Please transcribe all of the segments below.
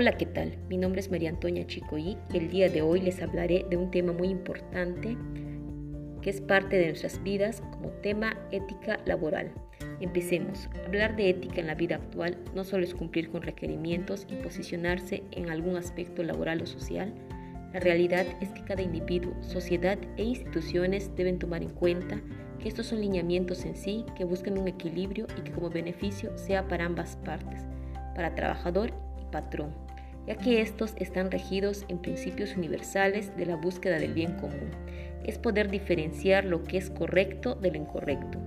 Hola, ¿qué tal? Mi nombre es María Antonia Chicoí y el día de hoy les hablaré de un tema muy importante que es parte de nuestras vidas como tema ética laboral. Empecemos. Hablar de ética en la vida actual no solo es cumplir con requerimientos y posicionarse en algún aspecto laboral o social. La realidad es que cada individuo, sociedad e instituciones deben tomar en cuenta que estos son lineamientos en sí que buscan un equilibrio y que como beneficio sea para ambas partes, para trabajador patrón, ya que estos están regidos en principios universales de la búsqueda del bien común. Es poder diferenciar lo que es correcto de lo incorrecto.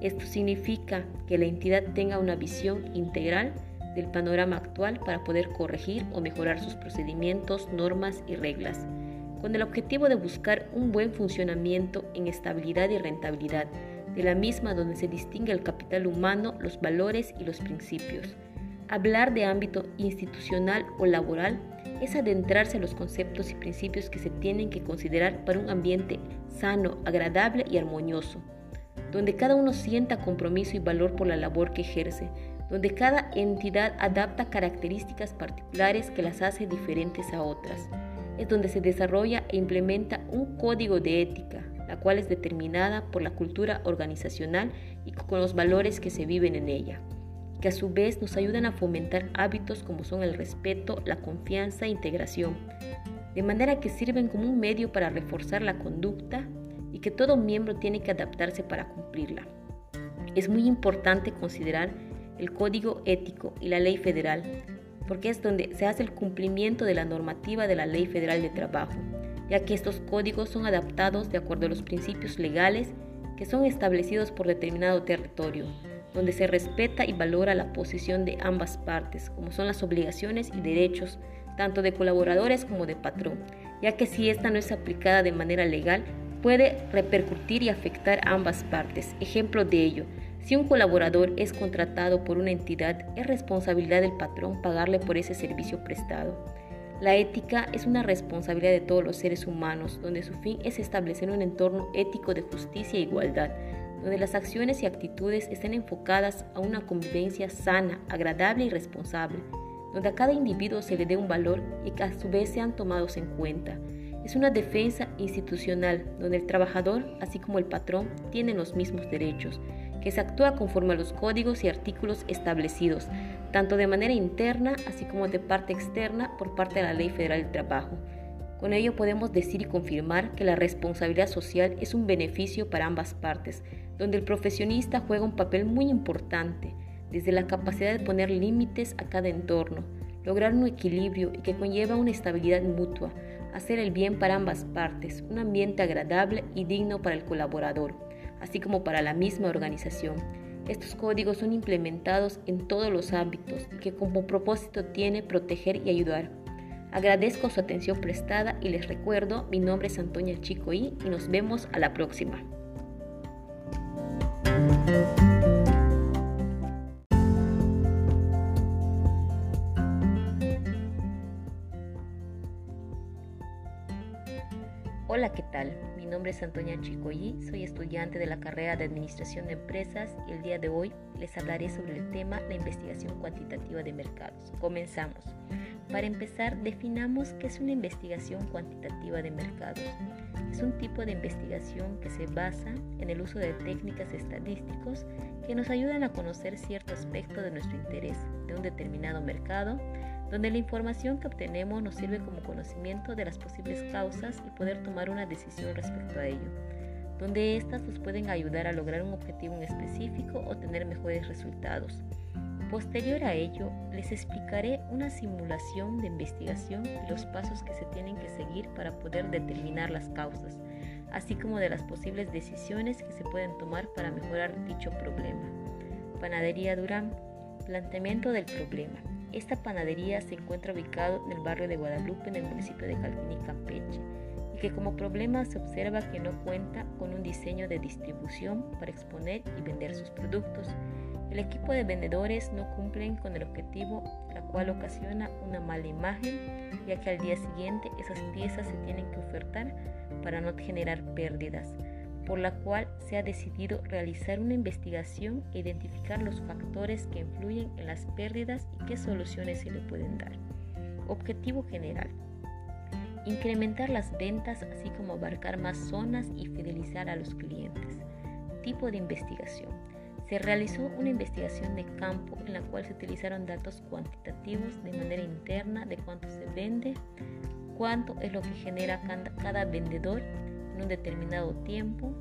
Esto significa que la entidad tenga una visión integral del panorama actual para poder corregir o mejorar sus procedimientos, normas y reglas, con el objetivo de buscar un buen funcionamiento en estabilidad y rentabilidad, de la misma donde se distingue el capital humano, los valores y los principios. Hablar de ámbito institucional o laboral es adentrarse a los conceptos y principios que se tienen que considerar para un ambiente sano, agradable y armonioso, donde cada uno sienta compromiso y valor por la labor que ejerce, donde cada entidad adapta características particulares que las hace diferentes a otras. Es donde se desarrolla e implementa un código de ética, la cual es determinada por la cultura organizacional y con los valores que se viven en ella que a su vez nos ayudan a fomentar hábitos como son el respeto, la confianza e integración, de manera que sirven como un medio para reforzar la conducta y que todo miembro tiene que adaptarse para cumplirla. Es muy importante considerar el código ético y la ley federal, porque es donde se hace el cumplimiento de la normativa de la ley federal de trabajo, ya que estos códigos son adaptados de acuerdo a los principios legales que son establecidos por determinado territorio donde se respeta y valora la posición de ambas partes, como son las obligaciones y derechos, tanto de colaboradores como de patrón, ya que si esta no es aplicada de manera legal, puede repercutir y afectar a ambas partes. Ejemplo de ello, si un colaborador es contratado por una entidad, es responsabilidad del patrón pagarle por ese servicio prestado. La ética es una responsabilidad de todos los seres humanos, donde su fin es establecer un entorno ético de justicia e igualdad, donde las acciones y actitudes estén enfocadas a una convivencia sana, agradable y responsable, donde a cada individuo se le dé un valor y que a su vez sean tomados en cuenta. Es una defensa institucional donde el trabajador, así como el patrón, tienen los mismos derechos, que se actúa conforme a los códigos y artículos establecidos, tanto de manera interna así como de parte externa por parte de la Ley Federal del Trabajo. Con ello podemos decir y confirmar que la responsabilidad social es un beneficio para ambas partes, donde el profesionista juega un papel muy importante, desde la capacidad de poner límites a cada entorno, lograr un equilibrio y que conlleva una estabilidad mutua, hacer el bien para ambas partes, un ambiente agradable y digno para el colaborador, así como para la misma organización. Estos códigos son implementados en todos los ámbitos y que como propósito tiene proteger y ayudar. Agradezco su atención prestada y les recuerdo, mi nombre es Antonia Chico y nos vemos a la próxima. Hola, ¿qué tal? Mi nombre es Antonia Chicoyi, soy estudiante de la carrera de Administración de Empresas y el día de hoy les hablaré sobre el tema la investigación cuantitativa de mercados. Comenzamos. Para empezar, definamos qué es una investigación cuantitativa de mercados. Es un tipo de investigación que se basa en el uso de técnicas estadísticas que nos ayudan a conocer cierto aspecto de nuestro interés de un determinado mercado, donde la información que obtenemos nos sirve como conocimiento de las posibles causas y poder tomar una decisión respecto a ello, donde éstas nos pueden ayudar a lograr un objetivo en específico o tener mejores resultados. Posterior a ello, les explicaré una simulación de investigación y los pasos que se tienen que seguir para poder determinar las causas, así como de las posibles decisiones que se pueden tomar para mejorar dicho problema. Panadería Durán. Planteamiento del problema. Esta panadería se encuentra ubicado en el barrio de Guadalupe, en el municipio de Calquini, Campeche, y que como problema se observa que no cuenta con un diseño de distribución para exponer y vender sus productos el equipo de vendedores no cumplen con el objetivo, la cual ocasiona una mala imagen, ya que al día siguiente esas piezas se tienen que ofertar para no generar pérdidas, por la cual se ha decidido realizar una investigación e identificar los factores que influyen en las pérdidas y qué soluciones se le pueden dar. Objetivo general. Incrementar las ventas así como abarcar más zonas y fidelizar a los clientes. Tipo de investigación. Se realizó una investigación de campo en la cual se utilizaron datos cuantitativos de manera interna de cuánto se vende, cuánto es lo que genera cada vendedor en un determinado tiempo,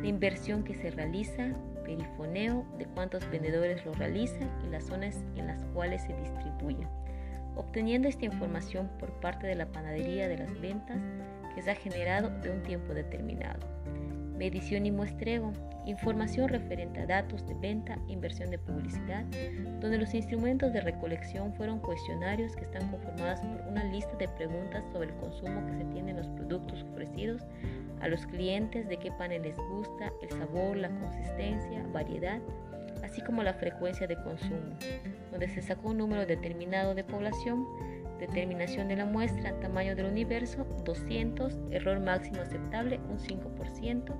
la inversión que se realiza, perifoneo de cuántos vendedores lo realizan y las zonas en las cuales se distribuye obteniendo esta información por parte de la panadería de las ventas que se ha generado de un tiempo determinado. Medición y muestreo, información referente a datos de venta inversión de publicidad, donde los instrumentos de recolección fueron cuestionarios que están conformados por una lista de preguntas sobre el consumo que se tiene en los productos ofrecidos a los clientes, de qué panel les gusta, el sabor, la consistencia, variedad, así como la frecuencia de consumo, donde se sacó un número determinado de población, determinación de la muestra, tamaño del universo 200, error máximo aceptable un 5%,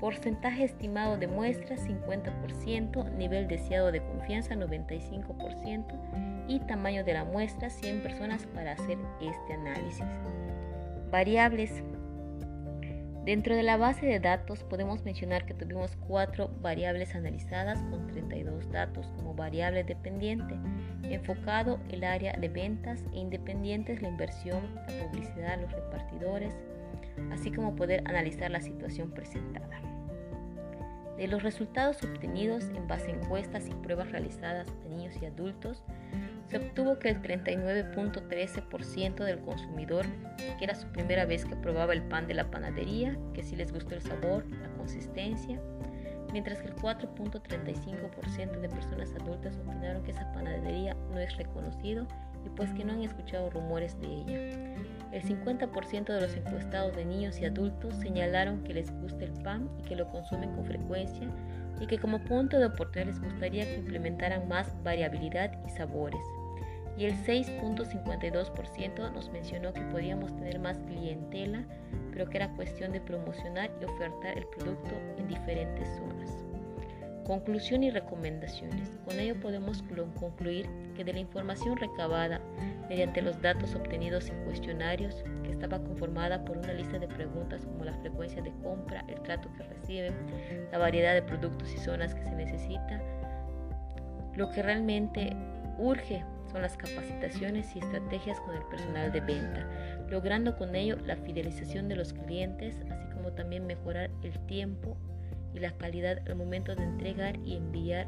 porcentaje estimado de muestra 50%, nivel deseado de confianza 95% y tamaño de la muestra 100 personas para hacer este análisis. Variables Dentro de la base de datos podemos mencionar que tuvimos cuatro variables analizadas con 32 datos como variable dependiente, enfocado el área de ventas e independientes la inversión, la publicidad, los repartidores, así como poder analizar la situación presentada. De los resultados obtenidos en base a encuestas y pruebas realizadas a niños y adultos, se obtuvo que el 39.13% del consumidor, que era su primera vez que probaba el pan de la panadería, que sí les gustó el sabor, la consistencia, mientras que el 4.35% de personas adultas opinaron que esa panadería no es reconocido y pues que no han escuchado rumores de ella. El 50% de los encuestados de niños y adultos señalaron que les gusta el pan y que lo consumen con frecuencia y que como punto de oportunidad les gustaría que implementaran más variabilidad y sabores. Y el 6.52% nos mencionó que podíamos tener más clientela, pero que era cuestión de promocionar y ofertar el producto en diferentes zonas. Conclusión y recomendaciones. Con ello podemos concluir que de la información recabada mediante los datos obtenidos en cuestionarios, que estaba conformada por una lista de preguntas como la frecuencia de compra, el trato que reciben, la variedad de productos y zonas que se necesita, lo que realmente urge son las capacitaciones y estrategias con el personal de venta, logrando con ello la fidelización de los clientes, así como también mejorar el tiempo y la calidad al momento de entregar y enviar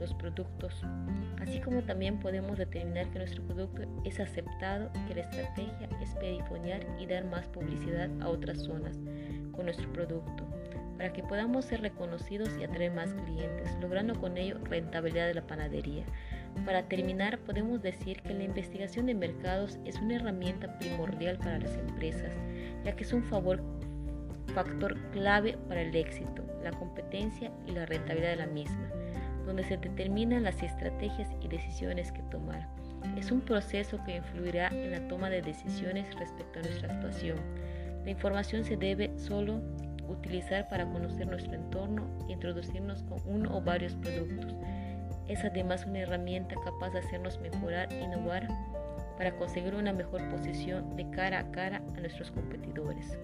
los productos, así como también podemos determinar que nuestro producto es aceptado que la estrategia es perifonear y dar más publicidad a otras zonas con nuestro producto, para que podamos ser reconocidos y atraer más clientes, logrando con ello rentabilidad de la panadería. Para terminar, podemos decir que la investigación de mercados es una herramienta primordial para las empresas, ya que es un factor clave para el éxito, la competencia y la rentabilidad de la misma, donde se determinan las estrategias y decisiones que tomar. Es un proceso que influirá en la toma de decisiones respecto a nuestra actuación. La información se debe solo utilizar para conocer nuestro entorno e introducirnos con uno o varios productos. Es además una herramienta capaz de hacernos mejorar innovar para conseguir una mejor posición de cara a cara a nuestros competidores.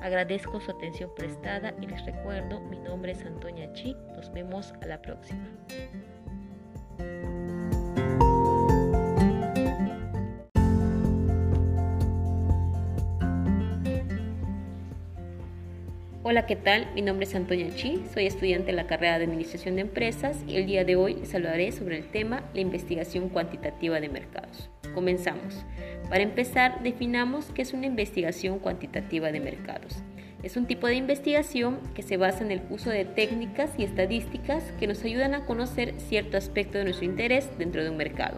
Agradezco su atención prestada y les recuerdo, mi nombre es Antonia Chi. Nos vemos a la próxima. Hola, ¿qué tal? Mi nombre es Antonia Chi, soy estudiante de la carrera de Administración de Empresas y el día de hoy les hablaré sobre el tema la investigación cuantitativa de mercados. Comenzamos. Para empezar, definamos qué es una investigación cuantitativa de mercados. Es un tipo de investigación que se basa en el uso de técnicas y estadísticas que nos ayudan a conocer cierto aspecto de nuestro interés dentro de un mercado,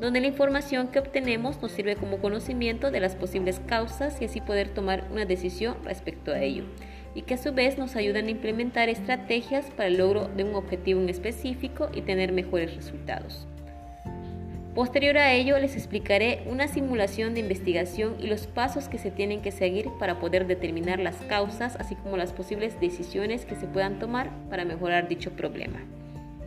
donde la información que obtenemos nos sirve como conocimiento de las posibles causas y así poder tomar una decisión respecto a ello, y que a su vez nos ayudan a implementar estrategias para el logro de un objetivo en específico y tener mejores resultados. Posterior a ello les explicaré una simulación de investigación y los pasos que se tienen que seguir para poder determinar las causas, así como las posibles decisiones que se puedan tomar para mejorar dicho problema.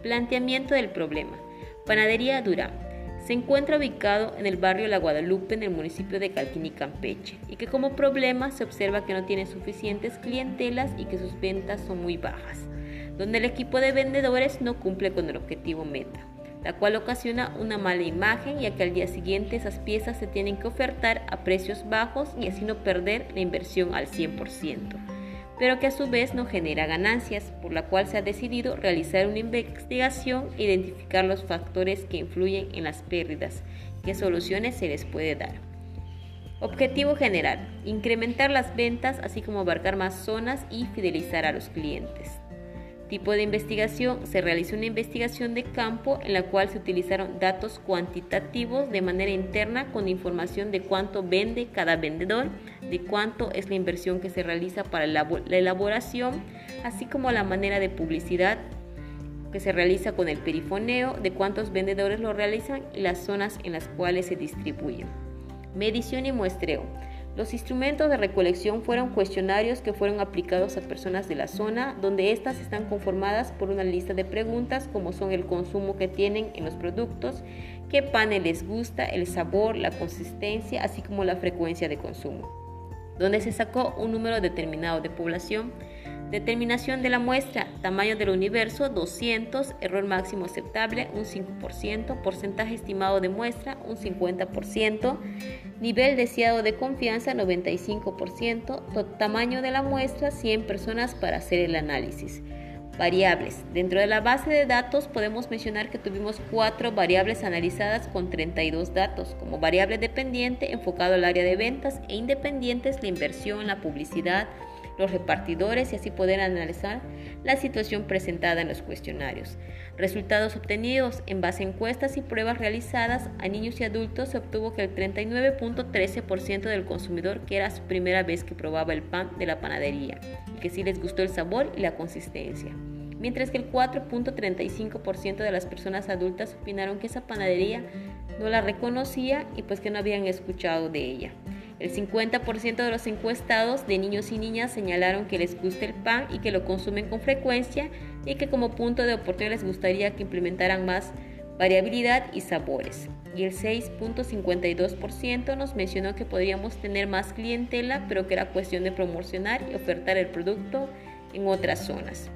Planteamiento del problema. Panadería Dura. Se encuentra ubicado en el barrio La Guadalupe en el municipio de Calquini, Campeche, y que como problema se observa que no tiene suficientes clientelas y que sus ventas son muy bajas, donde el equipo de vendedores no cumple con el objetivo meta, la cual ocasiona una mala imagen ya que al día siguiente esas piezas se tienen que ofertar a precios bajos y así no perder la inversión al 100% pero que a su vez no genera ganancias, por la cual se ha decidido realizar una investigación e identificar los factores que influyen en las pérdidas, qué soluciones se les puede dar. Objetivo general, incrementar las ventas así como abarcar más zonas y fidelizar a los clientes. Tipo de investigación, se realizó una investigación de campo en la cual se utilizaron datos cuantitativos de manera interna con información de cuánto vende cada vendedor, de cuánto es la inversión que se realiza para la elaboración, así como la manera de publicidad que se realiza con el perifoneo, de cuántos vendedores lo realizan y las zonas en las cuales se distribuyen. Medición y muestreo. Los instrumentos de recolección fueron cuestionarios que fueron aplicados a personas de la zona, donde éstas están conformadas por una lista de preguntas como son el consumo que tienen en los productos, qué panel les gusta, el sabor, la consistencia, así como la frecuencia de consumo, donde se sacó un número determinado de población Determinación de la muestra, tamaño del universo 200, error máximo aceptable un 5%, porcentaje estimado de muestra un 50%, nivel deseado de confianza 95%, tamaño de la muestra 100 personas para hacer el análisis. Variables. Dentro de la base de datos podemos mencionar que tuvimos cuatro variables analizadas con 32 datos, como variable dependiente enfocado al área de ventas e independientes la inversión, la publicidad, los repartidores y así poder analizar la situación presentada en los cuestionarios. Resultados obtenidos en base a encuestas y pruebas realizadas a niños y adultos se obtuvo que el 39.13% del consumidor que era su primera vez que probaba el pan de la panadería y que sí les gustó el sabor y la consistencia. Mientras que el 4.35% de las personas adultas opinaron que esa panadería no la reconocía y pues que no habían escuchado de ella. El 50% de los encuestados de niños y niñas señalaron que les gusta el pan y que lo consumen con frecuencia y que como punto de oportunidad les gustaría que implementaran más variabilidad y sabores. Y el 6.52% nos mencionó que podríamos tener más clientela, pero que era cuestión de promocionar y ofertar el producto en otras zonas.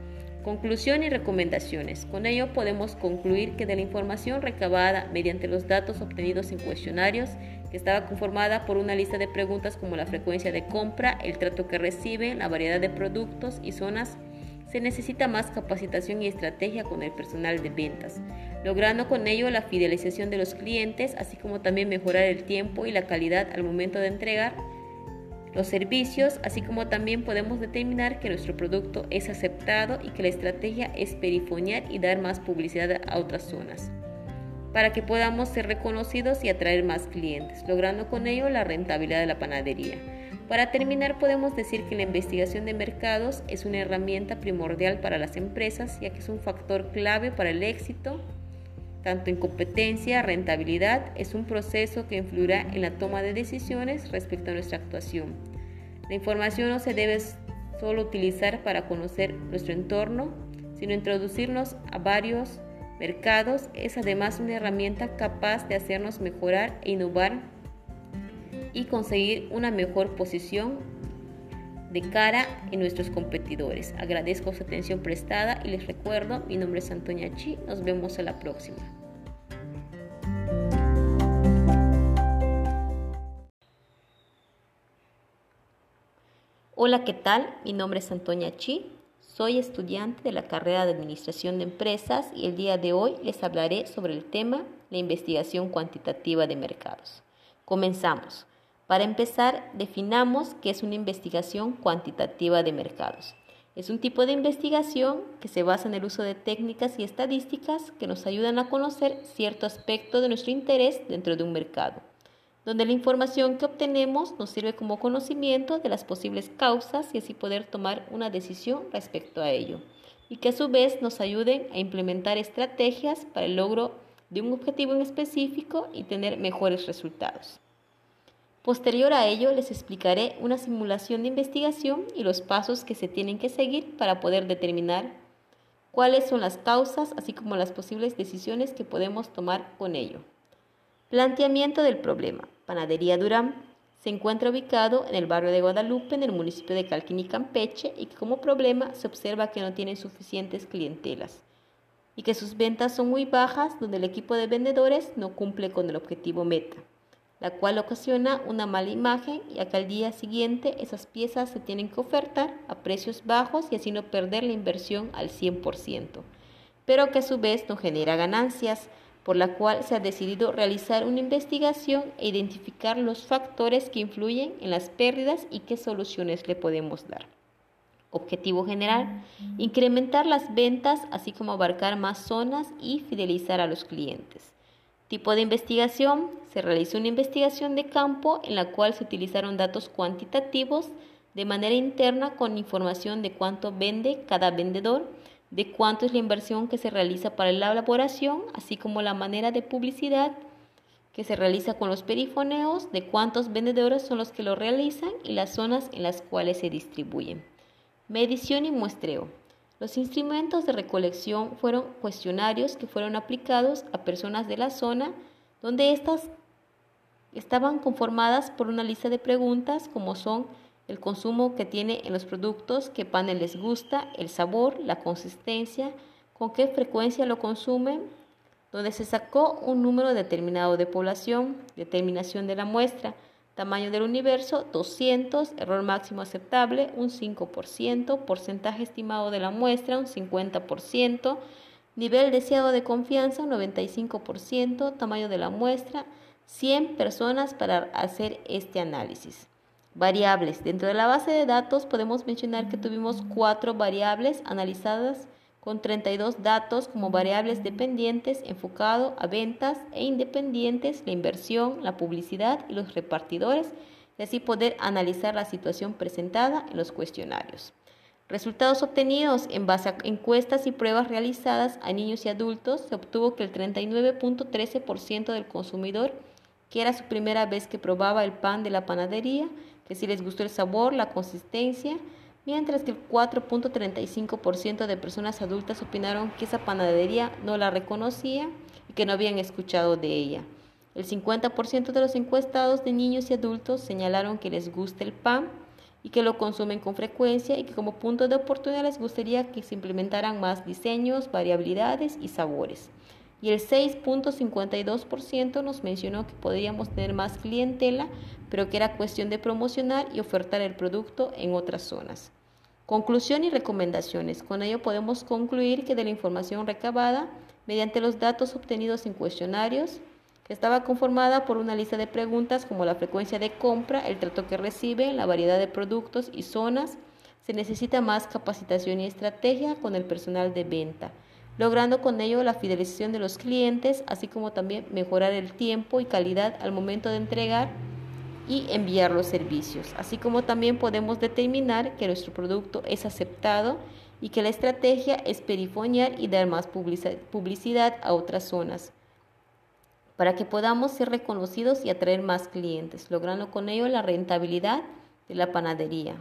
Conclusión y recomendaciones. Con ello podemos concluir que de la información recabada mediante los datos obtenidos en cuestionarios que estaba conformada por una lista de preguntas como la frecuencia de compra, el trato que recibe, la variedad de productos y zonas, se necesita más capacitación y estrategia con el personal de ventas, logrando con ello la fidelización de los clientes, así como también mejorar el tiempo y la calidad al momento de entregar los servicios, así como también podemos determinar que nuestro producto es aceptado y que la estrategia es perifonear y dar más publicidad a otras zonas para que podamos ser reconocidos y atraer más clientes, logrando con ello la rentabilidad de la panadería. Para terminar, podemos decir que la investigación de mercados es una herramienta primordial para las empresas, ya que es un factor clave para el éxito, tanto en competencia, rentabilidad, es un proceso que influirá en la toma de decisiones respecto a nuestra actuación. La información no se debe solo utilizar para conocer nuestro entorno, sino introducirnos a varios mercados es además una herramienta capaz de hacernos mejorar e innovar y conseguir una mejor posición de cara en nuestros competidores. Agradezco su atención prestada y les recuerdo, mi nombre es Antonia Chi, nos vemos a la próxima. Hola, ¿qué tal? Mi nombre es Antonia Chi, soy estudiante de la carrera de Administración de Empresas y el día de hoy les hablaré sobre el tema la investigación cuantitativa de mercados. Comenzamos. Para empezar, definamos qué es una investigación cuantitativa de mercados. Es un tipo de investigación que se basa en el uso de técnicas y estadísticas que nos ayudan a conocer cierto aspecto de nuestro interés dentro de un mercado donde la información que obtenemos nos sirve como conocimiento de las posibles causas y así poder tomar una decisión respecto a ello, y que a su vez nos ayuden a implementar estrategias para el logro de un objetivo en específico y tener mejores resultados. Posterior a ello les explicaré una simulación de investigación y los pasos que se tienen que seguir para poder determinar cuáles son las causas, así como las posibles decisiones que podemos tomar con ello. Planteamiento del problema. Panadería Durán se encuentra ubicado en el barrio de Guadalupe, en el municipio de Calquini, Campeche, y que como problema se observa que no tienen suficientes clientelas y que sus ventas son muy bajas, donde el equipo de vendedores no cumple con el objetivo meta, la cual ocasiona una mala imagen y que al día siguiente esas piezas se tienen que ofertar a precios bajos y así no perder la inversión al 100%, pero que a su vez no genera ganancias por la cual se ha decidido realizar una investigación e identificar los factores que influyen en las pérdidas y qué soluciones le podemos dar. Objetivo general, incrementar las ventas, así como abarcar más zonas y fidelizar a los clientes. Tipo de investigación, se realizó una investigación de campo en la cual se utilizaron datos cuantitativos de manera interna con información de cuánto vende cada vendedor, de cuánto es la inversión que se realiza para la elaboración, así como la manera de publicidad que se realiza con los perifoneos, de cuántos vendedores son los que lo realizan y las zonas en las cuales se distribuyen. Medición y muestreo. Los instrumentos de recolección fueron cuestionarios que fueron aplicados a personas de la zona donde éstas estaban conformadas por una lista de preguntas como son el consumo que tiene en los productos, qué pan les gusta, el sabor, la consistencia, con qué frecuencia lo consumen, donde se sacó un número determinado de población, determinación de la muestra, tamaño del universo 200, error máximo aceptable un 5%, porcentaje estimado de la muestra un 50%, nivel deseado de confianza un 95%, tamaño de la muestra 100 personas para hacer este análisis. Variables. Dentro de la base de datos podemos mencionar que tuvimos cuatro variables analizadas con 32 datos como variables dependientes enfocado a ventas e independientes, la inversión, la publicidad y los repartidores, y así poder analizar la situación presentada en los cuestionarios. Resultados obtenidos en base a encuestas y pruebas realizadas a niños y adultos, se obtuvo que el 39.13% del consumidor, que era su primera vez que probaba el pan de la panadería, que si les gustó el sabor, la consistencia, mientras que el 4.35% de personas adultas opinaron que esa panadería no la reconocía y que no habían escuchado de ella. El 50% de los encuestados de niños y adultos señalaron que les gusta el pan y que lo consumen con frecuencia y que como punto de oportunidad les gustaría que se implementaran más diseños, variabilidades y sabores y el 6.52% nos mencionó que podríamos tener más clientela, pero que era cuestión de promocionar y ofertar el producto en otras zonas. Conclusión y recomendaciones. Con ello podemos concluir que de la información recabada mediante los datos obtenidos en cuestionarios, que estaba conformada por una lista de preguntas como la frecuencia de compra, el trato que recibe, la variedad de productos y zonas, se necesita más capacitación y estrategia con el personal de venta logrando con ello la fidelización de los clientes, así como también mejorar el tiempo y calidad al momento de entregar y enviar los servicios, así como también podemos determinar que nuestro producto es aceptado y que la estrategia es perifoniar y dar más publicidad a otras zonas para que podamos ser reconocidos y atraer más clientes, logrando con ello la rentabilidad de la panadería.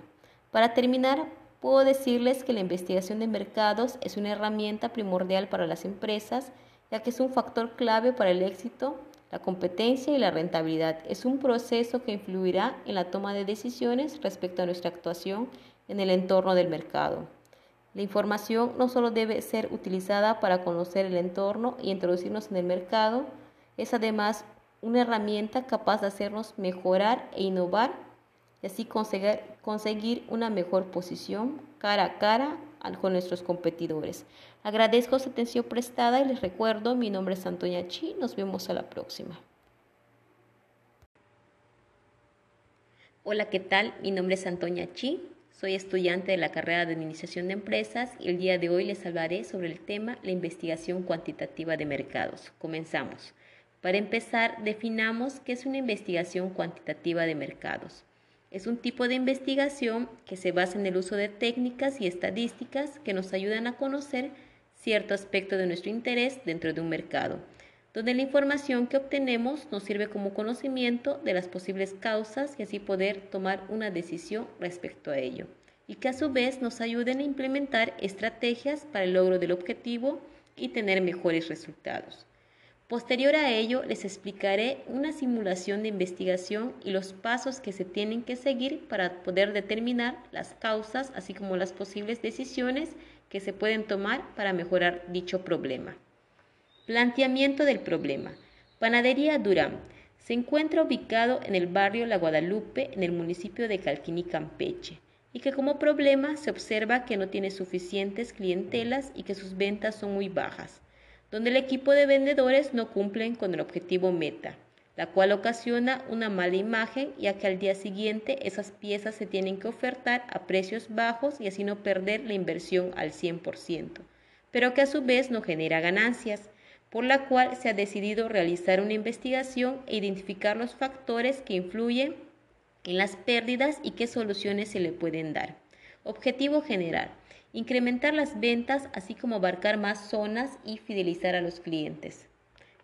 Para terminar, Puedo decirles que la investigación de mercados es una herramienta primordial para las empresas, ya que es un factor clave para el éxito, la competencia y la rentabilidad. Es un proceso que influirá en la toma de decisiones respecto a nuestra actuación en el entorno del mercado. La información no solo debe ser utilizada para conocer el entorno y introducirnos en el mercado, es además una herramienta capaz de hacernos mejorar e innovar y así conseguir, conseguir una mejor posición cara a cara con nuestros competidores. Agradezco su atención prestada y les recuerdo, mi nombre es Antonia Chi, nos vemos a la próxima. Hola, ¿qué tal? Mi nombre es Antonia Chi, soy estudiante de la carrera de Administración de Empresas y el día de hoy les hablaré sobre el tema la investigación cuantitativa de mercados. Comenzamos. Para empezar, definamos qué es una investigación cuantitativa de mercados. Es un tipo de investigación que se basa en el uso de técnicas y estadísticas que nos ayudan a conocer cierto aspecto de nuestro interés dentro de un mercado, donde la información que obtenemos nos sirve como conocimiento de las posibles causas y así poder tomar una decisión respecto a ello, y que a su vez nos ayuden a implementar estrategias para el logro del objetivo y tener mejores resultados. Posterior a ello, les explicaré una simulación de investigación y los pasos que se tienen que seguir para poder determinar las causas, así como las posibles decisiones que se pueden tomar para mejorar dicho problema. Planteamiento del problema. Panadería Durán. Se encuentra ubicado en el barrio La Guadalupe, en el municipio de Calquini, Campeche, y que como problema se observa que no tiene suficientes clientelas y que sus ventas son muy bajas donde el equipo de vendedores no cumplen con el objetivo meta, la cual ocasiona una mala imagen ya que al día siguiente esas piezas se tienen que ofertar a precios bajos y así no perder la inversión al 100%, pero que a su vez no genera ganancias, por la cual se ha decidido realizar una investigación e identificar los factores que influyen en las pérdidas y qué soluciones se le pueden dar. Objetivo general incrementar las ventas, así como abarcar más zonas y fidelizar a los clientes.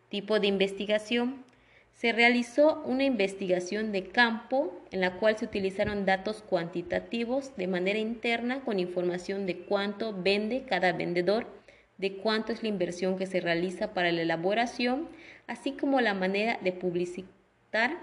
Tipo de investigación. Se realizó una investigación de campo en la cual se utilizaron datos cuantitativos de manera interna con información de cuánto vende cada vendedor, de cuánto es la inversión que se realiza para la elaboración, así como la manera de publicitar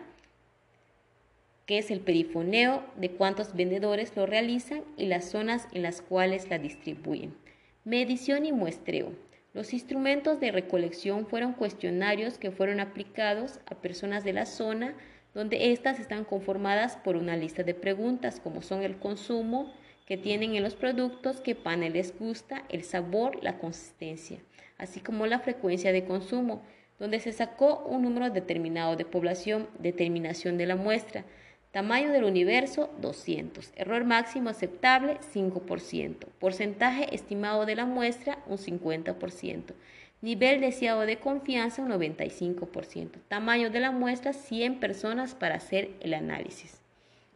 que es el perifoneo, de cuántos vendedores lo realizan y las zonas en las cuales la distribuyen. Medición y muestreo. Los instrumentos de recolección fueron cuestionarios que fueron aplicados a personas de la zona donde éstas están conformadas por una lista de preguntas como son el consumo que tienen en los productos, qué pan les gusta, el sabor, la consistencia, así como la frecuencia de consumo, donde se sacó un número determinado de población, determinación de la muestra, Tamaño del universo 200. Error máximo aceptable 5%. Porcentaje estimado de la muestra un 50%. Nivel deseado de confianza un 95%. Tamaño de la muestra 100 personas para hacer el análisis.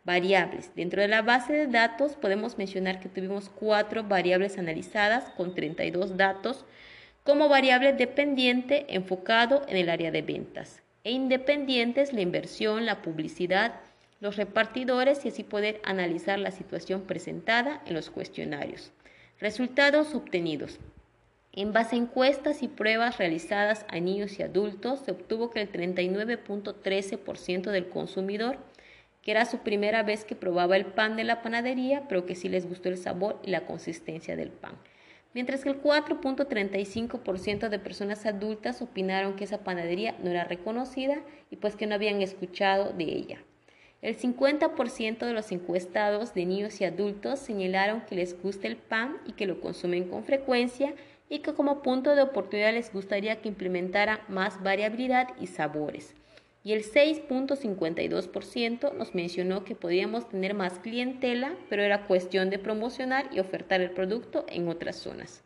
Variables. Dentro de la base de datos podemos mencionar que tuvimos cuatro variables analizadas con 32 datos como variable dependiente enfocado en el área de ventas e independientes la inversión, la publicidad, los repartidores y así poder analizar la situación presentada en los cuestionarios. Resultados obtenidos. En base a encuestas y pruebas realizadas a niños y adultos, se obtuvo que el 39.13% del consumidor, que era su primera vez que probaba el pan de la panadería, pero que sí les gustó el sabor y la consistencia del pan. Mientras que el 4.35% de personas adultas opinaron que esa panadería no era reconocida y pues que no habían escuchado de ella. El 50% de los encuestados de niños y adultos señalaron que les gusta el pan y que lo consumen con frecuencia y que como punto de oportunidad les gustaría que implementara más variabilidad y sabores. Y el 6.52% nos mencionó que podíamos tener más clientela, pero era cuestión de promocionar y ofertar el producto en otras zonas.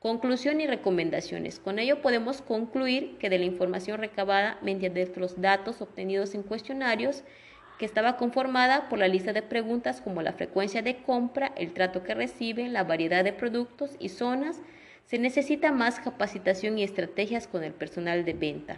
Conclusión y recomendaciones. Con ello podemos concluir que de la información recabada mediante los datos obtenidos en cuestionarios, que estaba conformada por la lista de preguntas como la frecuencia de compra, el trato que reciben, la variedad de productos y zonas. Se necesita más capacitación y estrategias con el personal de venta.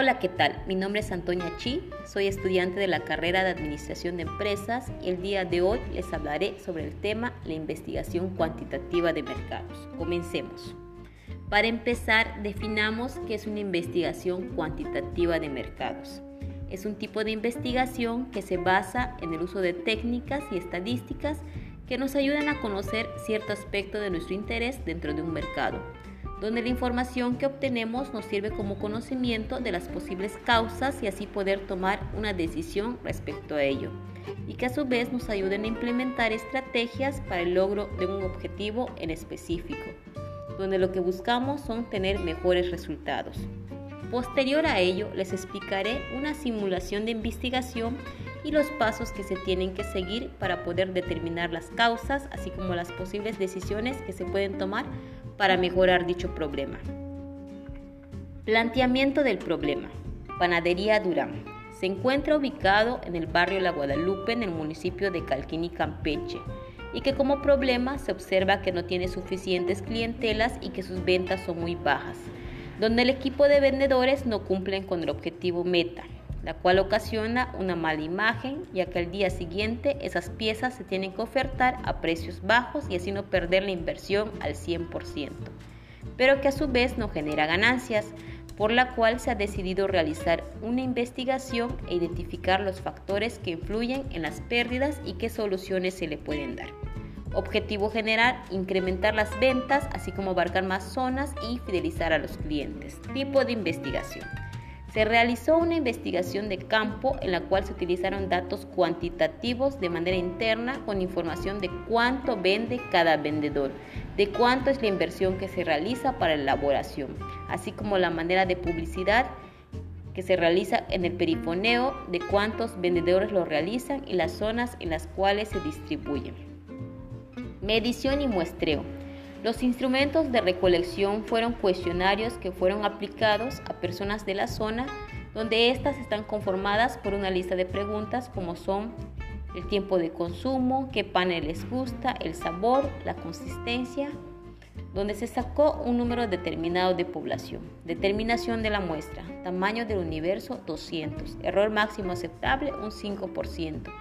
Hola, ¿qué tal? Mi nombre es Antonia Chi, soy estudiante de la carrera de Administración de Empresas y el día de hoy les hablaré sobre el tema la investigación cuantitativa de mercados. Comencemos. Para empezar, definamos qué es una investigación cuantitativa de mercados. Es un tipo de investigación que se basa en el uso de técnicas y estadísticas que nos ayudan a conocer cierto aspecto de nuestro interés dentro de un mercado donde la información que obtenemos nos sirve como conocimiento de las posibles causas y así poder tomar una decisión respecto a ello, y que a su vez nos ayuden a implementar estrategias para el logro de un objetivo en específico, donde lo que buscamos son tener mejores resultados. Posterior a ello, les explicaré una simulación de investigación y los pasos que se tienen que seguir para poder determinar las causas, así como las posibles decisiones que se pueden tomar para mejorar dicho problema. Planteamiento del problema. Panadería Durán. Se encuentra ubicado en el barrio La Guadalupe, en el municipio de Calquini, Campeche, y que como problema se observa que no tiene suficientes clientelas y que sus ventas son muy bajas, donde el equipo de vendedores no cumplen con el objetivo meta, la cual ocasiona una mala imagen, ya que al día siguiente esas piezas se tienen que ofertar a precios bajos y así no perder la inversión al 100%, pero que a su vez no genera ganancias, por la cual se ha decidido realizar una investigación e identificar los factores que influyen en las pérdidas y qué soluciones se le pueden dar. Objetivo general, incrementar las ventas, así como abarcar más zonas y fidelizar a los clientes. Tipo de investigación. Se realizó una investigación de campo en la cual se utilizaron datos cuantitativos de manera interna con información de cuánto vende cada vendedor, de cuánto es la inversión que se realiza para la elaboración, así como la manera de publicidad que se realiza en el perifoneo, de cuántos vendedores lo realizan y las zonas en las cuales se distribuyen. Medición y muestreo. Los instrumentos de recolección fueron cuestionarios que fueron aplicados a personas de la zona donde éstas están conformadas por una lista de preguntas como son el tiempo de consumo, qué panel les gusta, el sabor, la consistencia, donde se sacó un número determinado de población. Determinación de la muestra, tamaño del universo 200, error máximo aceptable un 5%,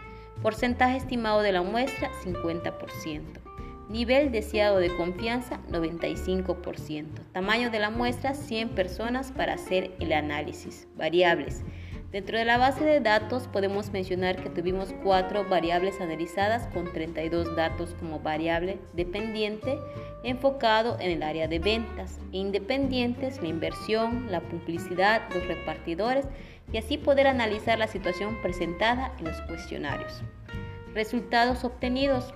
porcentaje estimado de la muestra 50%. Nivel deseado de confianza 95%. Tamaño de la muestra 100 personas para hacer el análisis. Variables. Dentro de la base de datos podemos mencionar que tuvimos cuatro variables analizadas con 32 datos como variable dependiente enfocado en el área de ventas e independientes la inversión, la publicidad, los repartidores y así poder analizar la situación presentada en los cuestionarios. Resultados obtenidos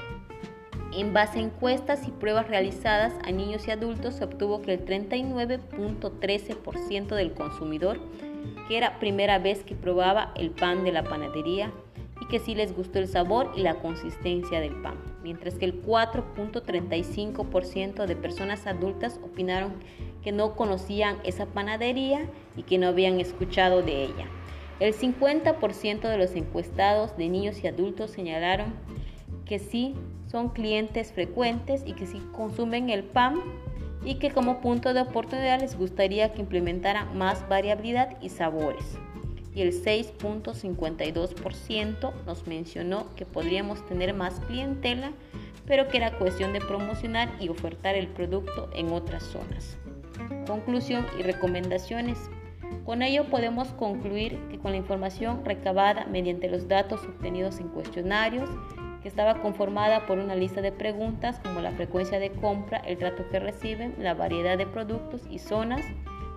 en base a encuestas y pruebas realizadas a niños y adultos se obtuvo que el 39.13% del consumidor, que era primera vez que probaba el pan de la panadería y que sí les gustó el sabor y la consistencia del pan, mientras que el 4.35% de personas adultas opinaron que no conocían esa panadería y que no habían escuchado de ella. El 50% de los encuestados de niños y adultos señalaron que sí son clientes frecuentes y que sí consumen el pan y que como punto de oportunidad les gustaría que implementaran más variabilidad y sabores. Y el 6.52% nos mencionó que podríamos tener más clientela, pero que era cuestión de promocionar y ofertar el producto en otras zonas. Conclusión y recomendaciones. Con ello podemos concluir que con la información recabada mediante los datos obtenidos en cuestionarios, que estaba conformada por una lista de preguntas como la frecuencia de compra, el trato que reciben, la variedad de productos y zonas.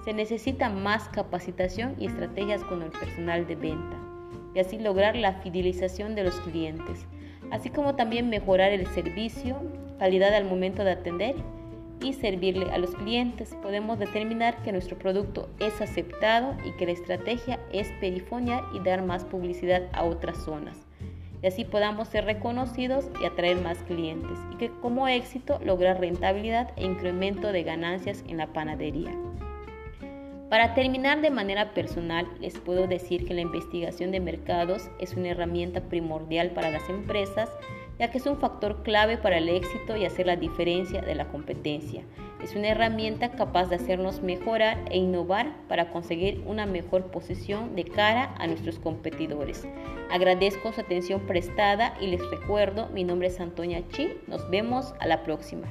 Se necesita más capacitación y estrategias con el personal de venta y así lograr la fidelización de los clientes, así como también mejorar el servicio, calidad al momento de atender y servirle a los clientes. Podemos determinar que nuestro producto es aceptado y que la estrategia es perifoniar y dar más publicidad a otras zonas y así podamos ser reconocidos y atraer más clientes y que como éxito lograr rentabilidad e incremento de ganancias en la panadería. Para terminar de manera personal, les puedo decir que la investigación de mercados es una herramienta primordial para las empresas ya que es un factor clave para el éxito y hacer la diferencia de la competencia. Es una herramienta capaz de hacernos mejorar e innovar para conseguir una mejor posición de cara a nuestros competidores. Agradezco su atención prestada y les recuerdo, mi nombre es Antonia Chi. Nos vemos a la próxima.